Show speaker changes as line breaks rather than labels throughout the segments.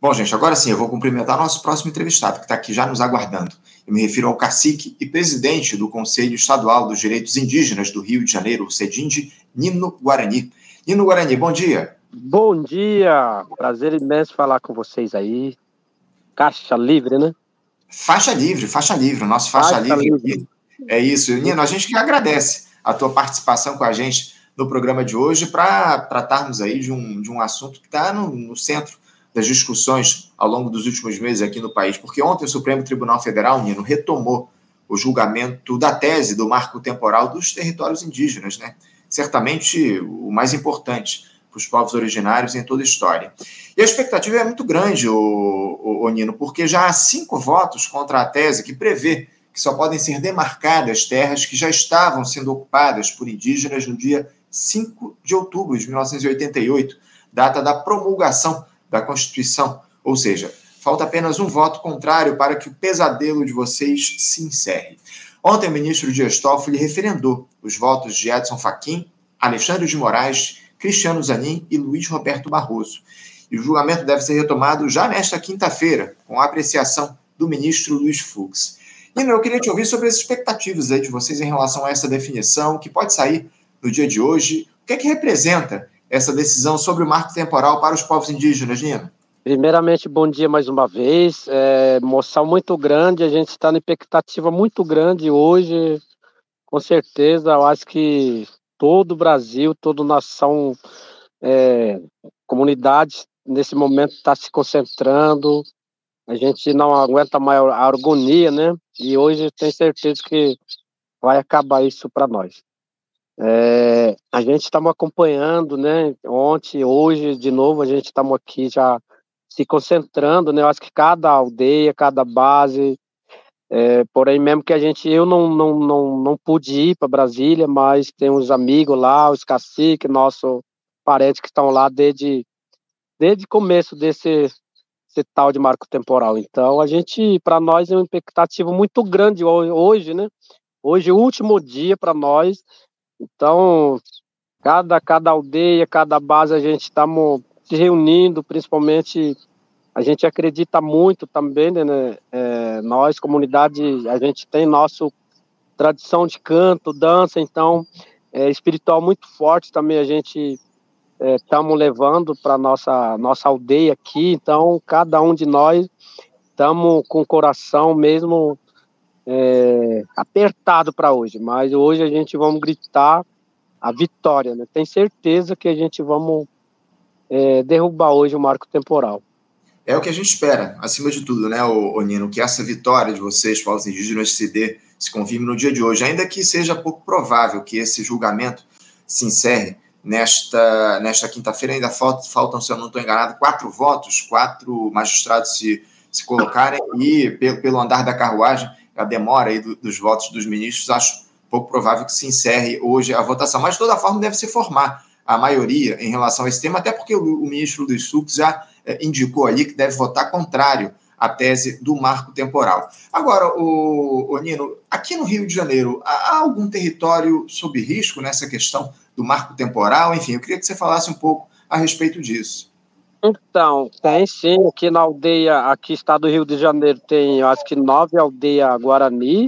Bom, gente, agora sim, eu vou cumprimentar nosso próximo entrevistado, que está aqui já nos aguardando. Eu me refiro ao cacique e presidente do Conselho Estadual dos Direitos Indígenas do Rio de Janeiro, o CEDINDE, Nino Guarani. Nino Guarani, bom dia.
Bom dia, prazer imenso falar com vocês aí. Caixa livre, né?
Faixa livre, faixa livre, o nosso faixa, faixa livre, livre. Aqui. É isso, Nino, a gente que agradece a tua participação com a gente no programa de hoje para tratarmos aí de um, de um assunto que está no, no centro das discussões ao longo dos últimos meses aqui no país, porque ontem o Supremo Tribunal Federal, Nino, retomou o julgamento da tese do marco temporal dos territórios indígenas, né? Certamente o mais importante para os povos originários em toda a história. E a expectativa é muito grande, o, o, o Nino, porque já há cinco votos contra a tese que prevê que só podem ser demarcadas terras que já estavam sendo ocupadas por indígenas no dia 5 de outubro de 1988, data da promulgação da Constituição. Ou seja, falta apenas um voto contrário para que o pesadelo de vocês se encerre. Ontem, o ministro Dias Toffoli referendou os votos de Edson Fachin, Alexandre de Moraes, Cristiano Zanin e Luiz Roberto Barroso. E o julgamento deve ser retomado já nesta quinta-feira, com a apreciação do ministro Luiz Fux. Nino, eu queria te ouvir sobre as expectativas aí de vocês em relação a essa definição, que pode sair no dia de hoje. O que é que representa essa decisão sobre o marco temporal para os povos indígenas, Nina?
Primeiramente, bom dia mais uma vez. É, emoção muito grande, a gente está na expectativa muito grande hoje. Com certeza, eu acho que todo o Brasil, toda nação, é, comunidade, nesse momento está se concentrando. A gente não aguenta mais a agonia, né? E hoje tenho certeza que vai acabar isso para nós. É, a gente estamos acompanhando, né? Ontem, hoje, de novo, a gente estamos aqui já se concentrando, né? Eu acho que cada aldeia, cada base, é, porém, mesmo que a gente, eu não, não, não, não pude ir para Brasília, mas tem uns amigos lá, os caciques, nossos parentes que estão lá desde desde começo desse, esse tal de marco temporal. Então, a gente, para nós, é uma expectativa muito grande hoje, né? Hoje, último dia para nós então, cada, cada aldeia, cada base, a gente está se reunindo, principalmente a gente acredita muito também, né? É, nós, comunidade, a gente tem nossa tradição de canto, dança, então é espiritual muito forte também a gente estamos é, levando para nossa nossa aldeia aqui. Então, cada um de nós estamos com o coração mesmo é, apertado para hoje, mas hoje a gente vamos gritar a vitória, né? Tem certeza que a gente vamos é, derrubar hoje o marco temporal.
É o que a gente espera, acima de tudo, né, o, Nino, que essa vitória de vocês, povos indígenas, se dê, se confirme no dia de hoje, ainda que seja pouco provável que esse julgamento se encerre nesta, nesta quinta-feira, ainda faltam, faltam, se eu não estou enganado, quatro votos, quatro magistrados se, se colocarem e, pelo, pelo andar da carruagem, a demora aí do, dos votos dos ministros, acho pouco provável que se encerre hoje a votação. Mas, de toda forma, deve se formar a maioria em relação a esse tema, até porque o, o ministro Luiz Fux já é, indicou ali que deve votar contrário à tese do marco temporal. Agora, o, o Nino, aqui no Rio de Janeiro, há algum território sob risco nessa questão do marco temporal? Enfim, eu queria que você falasse um pouco a respeito disso.
Então, tem sim, aqui na aldeia, aqui estado do Rio de Janeiro, tem acho que nove aldeias Guarani,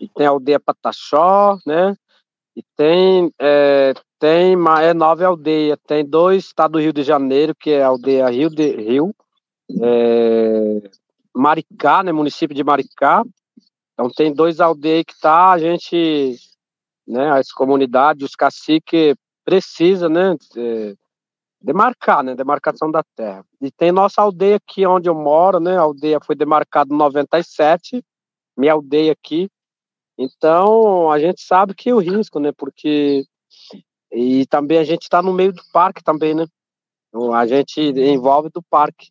e tem a aldeia Pataxó, né? E tem, é, tem é nove aldeias, tem dois estado do Rio de Janeiro, que é a aldeia Rio de Rio, é, Maricá, né? Município de Maricá. Então tem dois aldeias que tá, a gente, né? As comunidades, os caciques precisa, né? É, demarcar, né? Demarcação da terra. E tem nossa aldeia aqui onde eu moro, né? A aldeia foi demarcada em 97, minha aldeia aqui. Então, a gente sabe que é o risco, né? Porque e também a gente está no meio do parque também, né? A gente envolve do parque.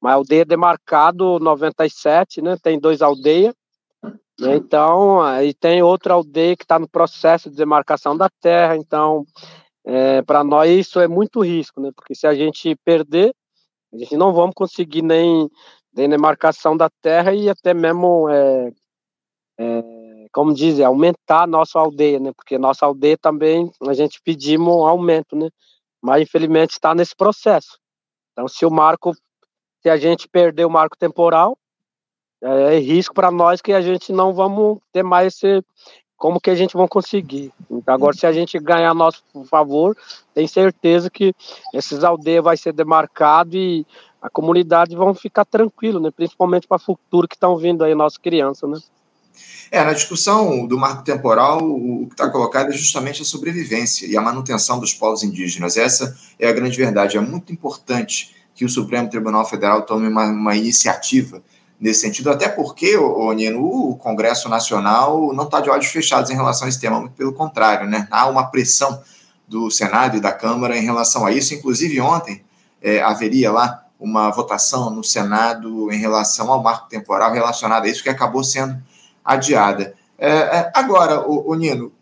Mas a aldeia demarcado 97, né? Tem dois aldeias. Né? Então, aí tem outra aldeia que está no processo de demarcação da terra. Então, é, para nós isso é muito risco, né? Porque se a gente perder, a gente não vamos conseguir nem, demarcação da terra e até mesmo, é, é, como dizem, aumentar a nossa aldeia, né? Porque nossa aldeia também a gente pedimos um aumento, né? Mas infelizmente está nesse processo. Então, se o marco se a gente perder o marco temporal, é, é risco para nós que a gente não vamos ter mais esse. Como que a gente vai conseguir? Então, agora, se a gente ganhar nosso favor, tem certeza que esses aldeias vai ser demarcado e a comunidade vão ficar tranquilo, né? Principalmente para o futuro que estão vindo aí nossas crianças, né?
É, na discussão do marco temporal, o que está colocado é justamente a sobrevivência e a manutenção dos povos indígenas. Essa é a grande verdade. É muito importante que o Supremo Tribunal Federal tome uma, uma iniciativa nesse sentido, até porque, o Nino, o Congresso Nacional não está de olhos fechados em relação a esse tema, muito pelo contrário, né? Há uma pressão do Senado e da Câmara em relação a isso. Inclusive, ontem é, haveria lá uma votação no Senado em relação ao marco temporal relacionado a isso, que acabou sendo adiada. É, é, agora, o, o, Nino,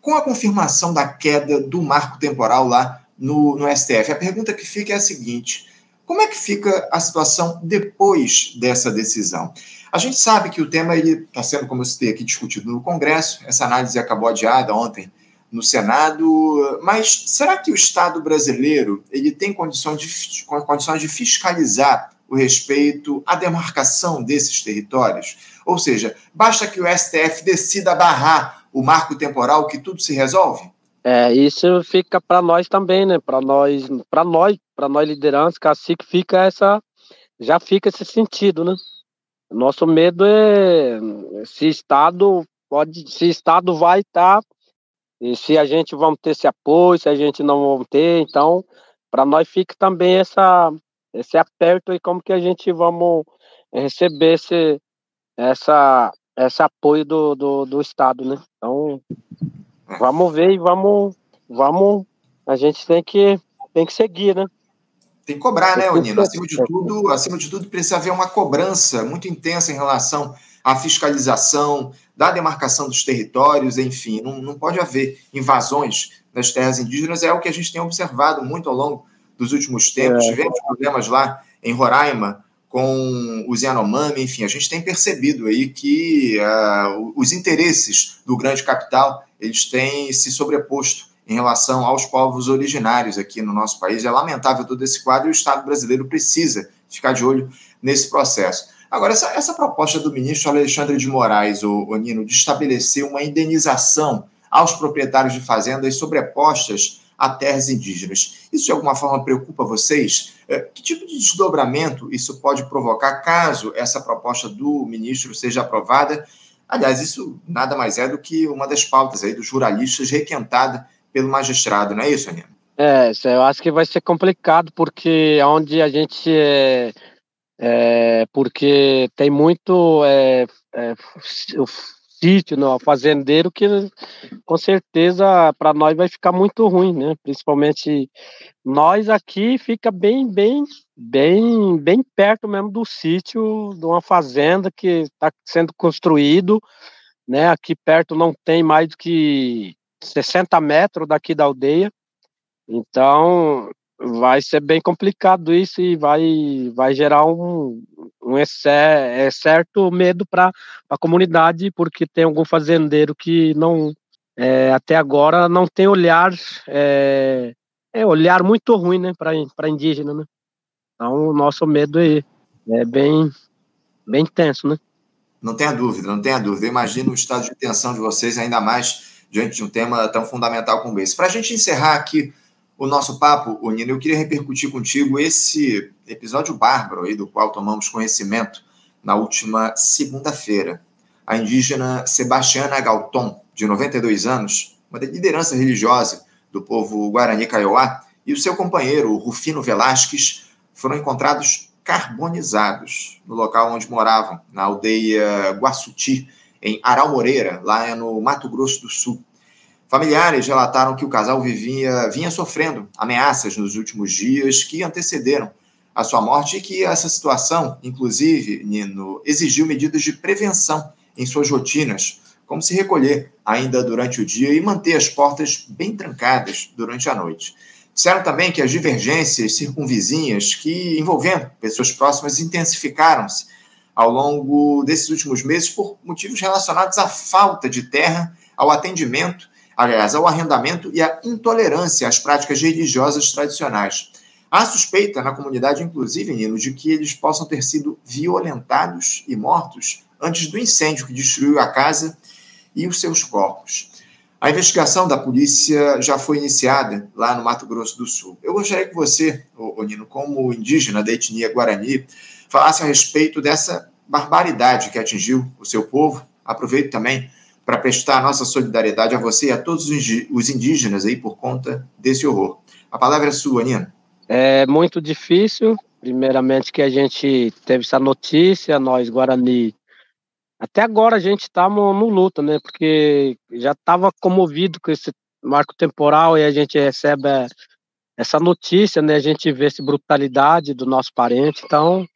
com a confirmação da queda do marco temporal lá no, no STF, a pergunta que fica é a seguinte: como é que fica a situação depois dessa decisão? A gente sabe que o tema está sendo, como eu citei aqui, discutido no Congresso, essa análise acabou adiada ontem no Senado, mas será que o Estado brasileiro ele tem condições de, condições de fiscalizar o respeito à demarcação desses territórios? Ou seja, basta que o STF decida barrar o marco temporal que tudo se resolve?
É, isso fica para nós também, né? Para nós, para nós, para nós lideranças, cacique fica essa já fica esse sentido, né? Nosso medo é se estado pode, se estado vai estar tá, e se a gente vamos ter esse apoio, se a gente não vamos ter, então para nós fica também essa esse aperto aí como que a gente vamos receber esse essa esse apoio do, do, do estado, né? Então vamos ver e vamos, vamos, a gente tem que, tem que seguir, né?
Tem que cobrar, né, Onino? Acima de tudo, acima de tudo, precisa haver uma cobrança muito intensa em relação à fiscalização, da demarcação dos territórios, enfim, não, não pode haver invasões nas terras indígenas, é o que a gente tem observado muito ao longo dos últimos tempos. É. Tivemos problemas lá em Roraima com os Yanomami, enfim, a gente tem percebido aí que uh, os interesses do grande capital eles têm se sobreposto em relação aos povos originários aqui no nosso país. É lamentável todo esse quadro e o Estado brasileiro precisa ficar de olho nesse processo. Agora, essa, essa proposta do ministro Alexandre de Moraes, o, o Nino, de estabelecer uma indenização aos proprietários de fazendas sobrepostas a terras indígenas, isso de alguma forma preocupa vocês? É, que tipo de desdobramento isso pode provocar caso essa proposta do ministro seja aprovada? Aliás, isso nada mais é do que uma das pautas aí dos jornalistas requentada pelo magistrado, não é isso, Aninha?
É, eu acho que vai ser complicado, porque onde a gente é, é porque tem muito é, é, sítio, no fazendeiro, que com certeza para nós vai ficar muito ruim, né? Principalmente nós aqui fica bem, bem, bem, bem perto mesmo do sítio, de uma fazenda que está sendo construído, né? Aqui perto não tem mais do que 60 metros daqui da aldeia, então vai ser bem complicado isso e vai, vai gerar um, um é certo medo para a comunidade, porque tem algum fazendeiro que não é, até agora não tem olhar é, é olhar muito ruim, né, para indígena, né? Então, o nosso medo é, é bem, bem tenso, né?
Não tenha dúvida, não tenha dúvida. Imagino o estado de tensão de vocês, ainda mais diante de um tema tão fundamental como esse. Para a gente encerrar aqui o nosso papo, Nino, eu queria repercutir contigo esse episódio bárbaro aí do qual tomamos conhecimento na última segunda-feira. A indígena Sebastiana Galton, de 92 anos, uma liderança religiosa do povo Guarani Kaiowá, e o seu companheiro, Rufino Velasquez, foram encontrados carbonizados no local onde moravam, na aldeia Guaçuti, em Aral Moreira, lá no Mato Grosso do Sul. Familiares relataram que o casal vivia, vinha sofrendo ameaças nos últimos dias que antecederam a sua morte e que essa situação, inclusive, Nino, exigiu medidas de prevenção em suas rotinas, como se recolher ainda durante o dia e manter as portas bem trancadas durante a noite. Disseram também que as divergências circunvizinhas que envolvendo pessoas próximas intensificaram-se ao longo desses últimos meses por motivos relacionados à falta de terra, ao atendimento, aliás, ao arrendamento e à intolerância às práticas religiosas tradicionais. Há suspeita na comunidade, inclusive, Nino, de que eles possam ter sido violentados e mortos antes do incêndio que destruiu a casa e os seus corpos. A investigação da polícia já foi iniciada lá no Mato Grosso do Sul. Eu gostaria que você, Nino, como indígena da etnia Guarani, falasse a respeito dessa barbaridade que atingiu o seu povo. Aproveito também para prestar nossa solidariedade a você e a todos os indígenas aí por conta desse horror. A palavra é sua, Nino.
É muito difícil, primeiramente que a gente teve essa notícia, nós Guarani, até agora a gente está no, no luto, né? Porque já estava comovido com esse marco temporal e a gente recebe é, essa notícia, né? A gente vê essa brutalidade do nosso parente, então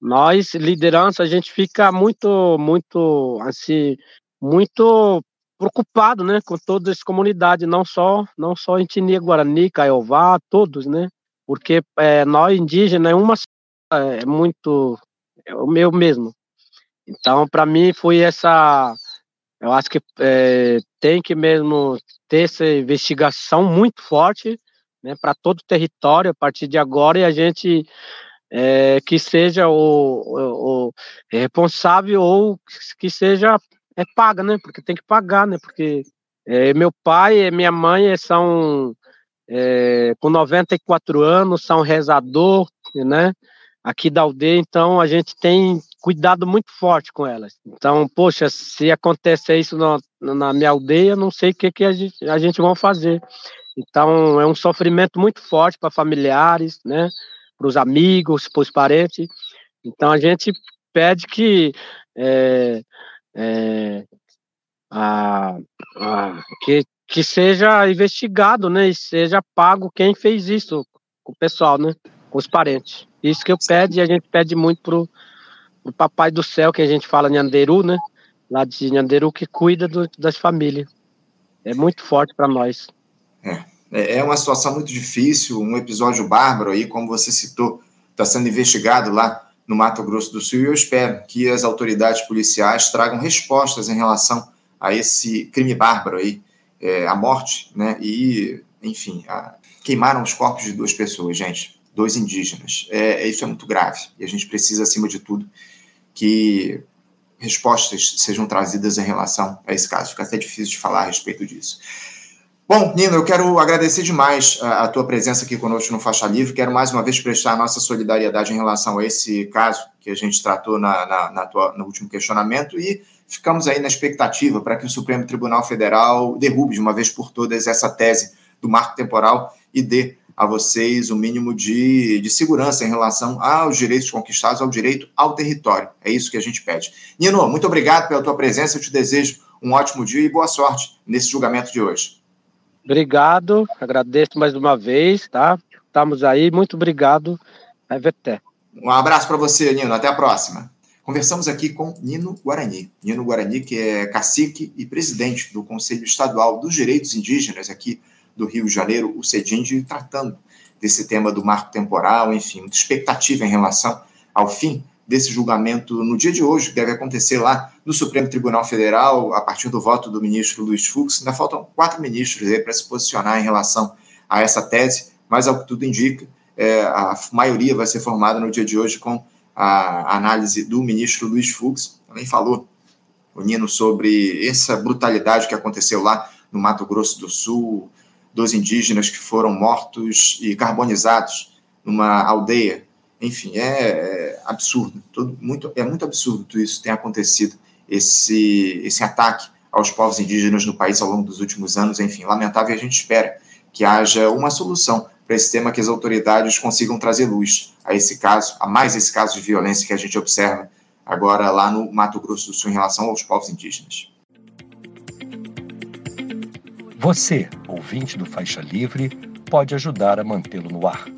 nós liderança a gente fica muito, muito assim, muito preocupado, né, com toda essa comunidade, não só, não só em Tinia, Guarani, Caiová, todos, né? porque é, nós indígenas é uma é muito é o meu mesmo. Então, para mim foi essa, eu acho que é, tem que mesmo ter essa investigação muito forte, né, para todo o território a partir de agora e a gente é, que seja o, o, o, responsável ou que seja é paga, né? Porque tem que pagar, né? Porque é, meu pai e minha mãe são é, com 94 anos, são rezador, né? Aqui da aldeia, então a gente tem cuidado muito forte com elas. Então, poxa, se acontecer isso na, na minha aldeia, não sei o que, que a gente, a gente vai fazer. Então, é um sofrimento muito forte para familiares, né? Para os amigos, para os parentes. Então, a gente pede que é, é, a, a, que que seja investigado, né, e seja pago quem fez isso com o pessoal, né, com os parentes. Isso que eu pede e a gente pede muito pro, pro papai do céu, que a gente fala Nhanderu, né, lá de Nhanderu, que cuida do, das famílias. É muito forte para nós.
É, é, é uma situação muito difícil, um episódio bárbaro aí, como você citou, está sendo investigado lá no Mato Grosso do Sul e eu espero que as autoridades policiais tragam respostas em relação a esse crime bárbaro aí é, a morte, né? E, enfim, a, queimaram os corpos de duas pessoas, gente, dois indígenas. É, isso é muito grave e a gente precisa, acima de tudo, que respostas sejam trazidas em relação a esse caso. Fica até difícil de falar a respeito disso. Bom, Nino, eu quero agradecer demais a, a, tua presença aqui conosco no Faixa Livre. Quero mais uma vez prestar nossa solidariedade em relação a esse caso que a gente tratou na, na, na tua, no último questionamento e ficamos aí na expectativa para que o Supremo Tribunal Federal derrube de uma vez por todas essa tese do marco temporal e dê a vocês o mínimo de, de segurança em relação aos direitos conquistados, ao direito ao território. É isso que a gente pede. Nino, muito obrigado pela tua presença. Eu te desejo um ótimo dia e boa sorte nesse julgamento de hoje.
Obrigado, agradeço mais uma vez, tá? Estamos aí, muito obrigado. Até.
Um abraço para você, Nino. Até a próxima. Conversamos aqui com Nino Guarani. Nino Guarani, que é cacique e presidente do Conselho Estadual dos Direitos Indígenas aqui do Rio de Janeiro, o CEDIND, tratando desse tema do marco temporal, enfim, muita expectativa em relação ao fim desse julgamento no dia de hoje, que deve acontecer lá no Supremo Tribunal Federal, a partir do voto do ministro Luiz Fux. Ainda faltam quatro ministros para se posicionar em relação a essa tese, mas ao que tudo indica, é, a maioria vai ser formada no dia de hoje com a análise do ministro Luiz Fux, também falou, o Nino, sobre essa brutalidade que aconteceu lá no Mato Grosso do Sul, dos indígenas que foram mortos e carbonizados numa aldeia. Enfim, é, é absurdo, muito, é muito absurdo tudo isso tem acontecido, esse, esse ataque aos povos indígenas no país ao longo dos últimos anos. Enfim, lamentável, a gente espera que haja uma solução para esse tema que as autoridades consigam trazer luz a esse caso, a mais esse caso de violência que a gente observa agora lá no Mato Grosso do Sul em relação aos povos indígenas.
Você, ouvinte do Faixa Livre, pode ajudar a mantê-lo no ar.